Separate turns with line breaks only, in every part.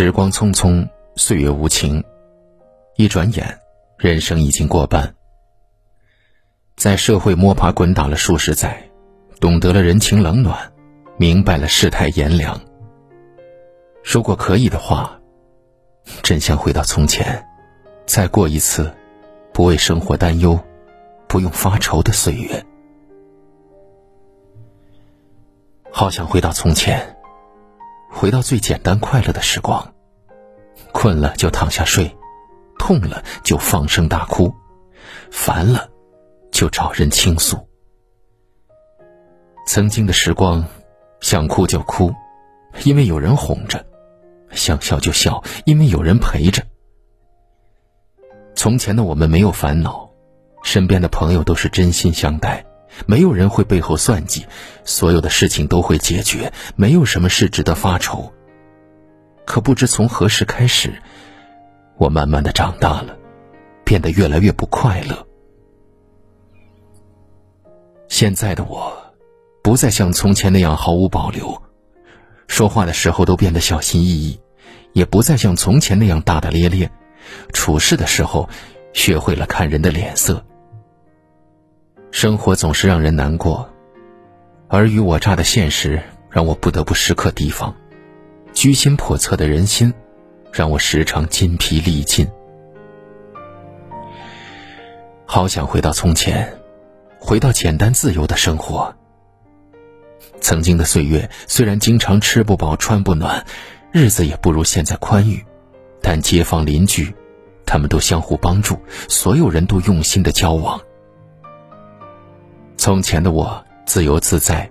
时光匆匆，岁月无情，一转眼，人生已经过半。在社会摸爬滚打了数十载，懂得了人情冷暖，明白了世态炎凉。如果可以的话，真想回到从前，再过一次不为生活担忧、不用发愁的岁月。好想回到从前。回到最简单快乐的时光，困了就躺下睡，痛了就放声大哭，烦了就找人倾诉。曾经的时光，想哭就哭，因为有人哄着；想笑就笑，因为有人陪着。从前的我们没有烦恼，身边的朋友都是真心相待。没有人会背后算计，所有的事情都会解决，没有什么事值得发愁。可不知从何时开始，我慢慢的长大了，变得越来越不快乐。现在的我，不再像从前那样毫无保留，说话的时候都变得小心翼翼，也不再像从前那样大大咧咧，处事的时候，学会了看人的脸色。生活总是让人难过，尔虞我诈的现实让我不得不时刻提防，居心叵测的人心让我时常筋疲力尽。好想回到从前，回到简单自由的生活。曾经的岁月虽然经常吃不饱穿不暖，日子也不如现在宽裕，但街坊邻居，他们都相互帮助，所有人都用心的交往。从前的我自由自在，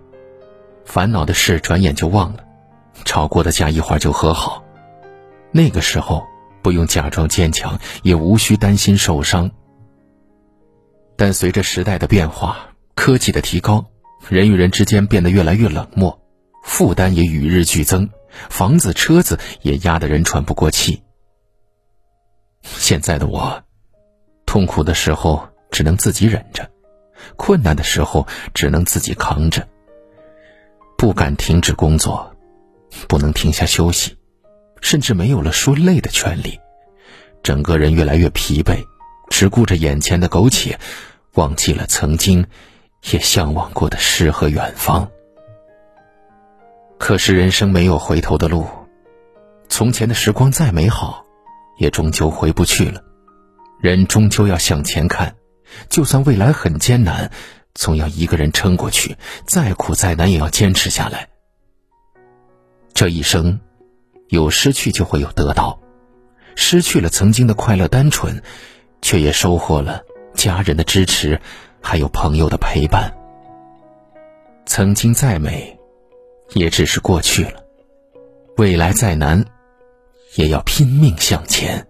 烦恼的事转眼就忘了，吵过的架一会儿就和好。那个时候不用假装坚强，也无需担心受伤。但随着时代的变化，科技的提高，人与人之间变得越来越冷漠，负担也与日俱增，房子车子也压得人喘不过气。现在的我，痛苦的时候只能自己忍着。困难的时候只能自己扛着，不敢停止工作，不能停下休息，甚至没有了说累的权利。整个人越来越疲惫，只顾着眼前的苟且，忘记了曾经也向往过的诗和远方。可是人生没有回头的路，从前的时光再美好，也终究回不去了。人终究要向前看。就算未来很艰难，总要一个人撑过去；再苦再难，也要坚持下来。这一生，有失去就会有得到，失去了曾经的快乐单纯，却也收获了家人的支持，还有朋友的陪伴。曾经再美，也只是过去了；未来再难，也要拼命向前。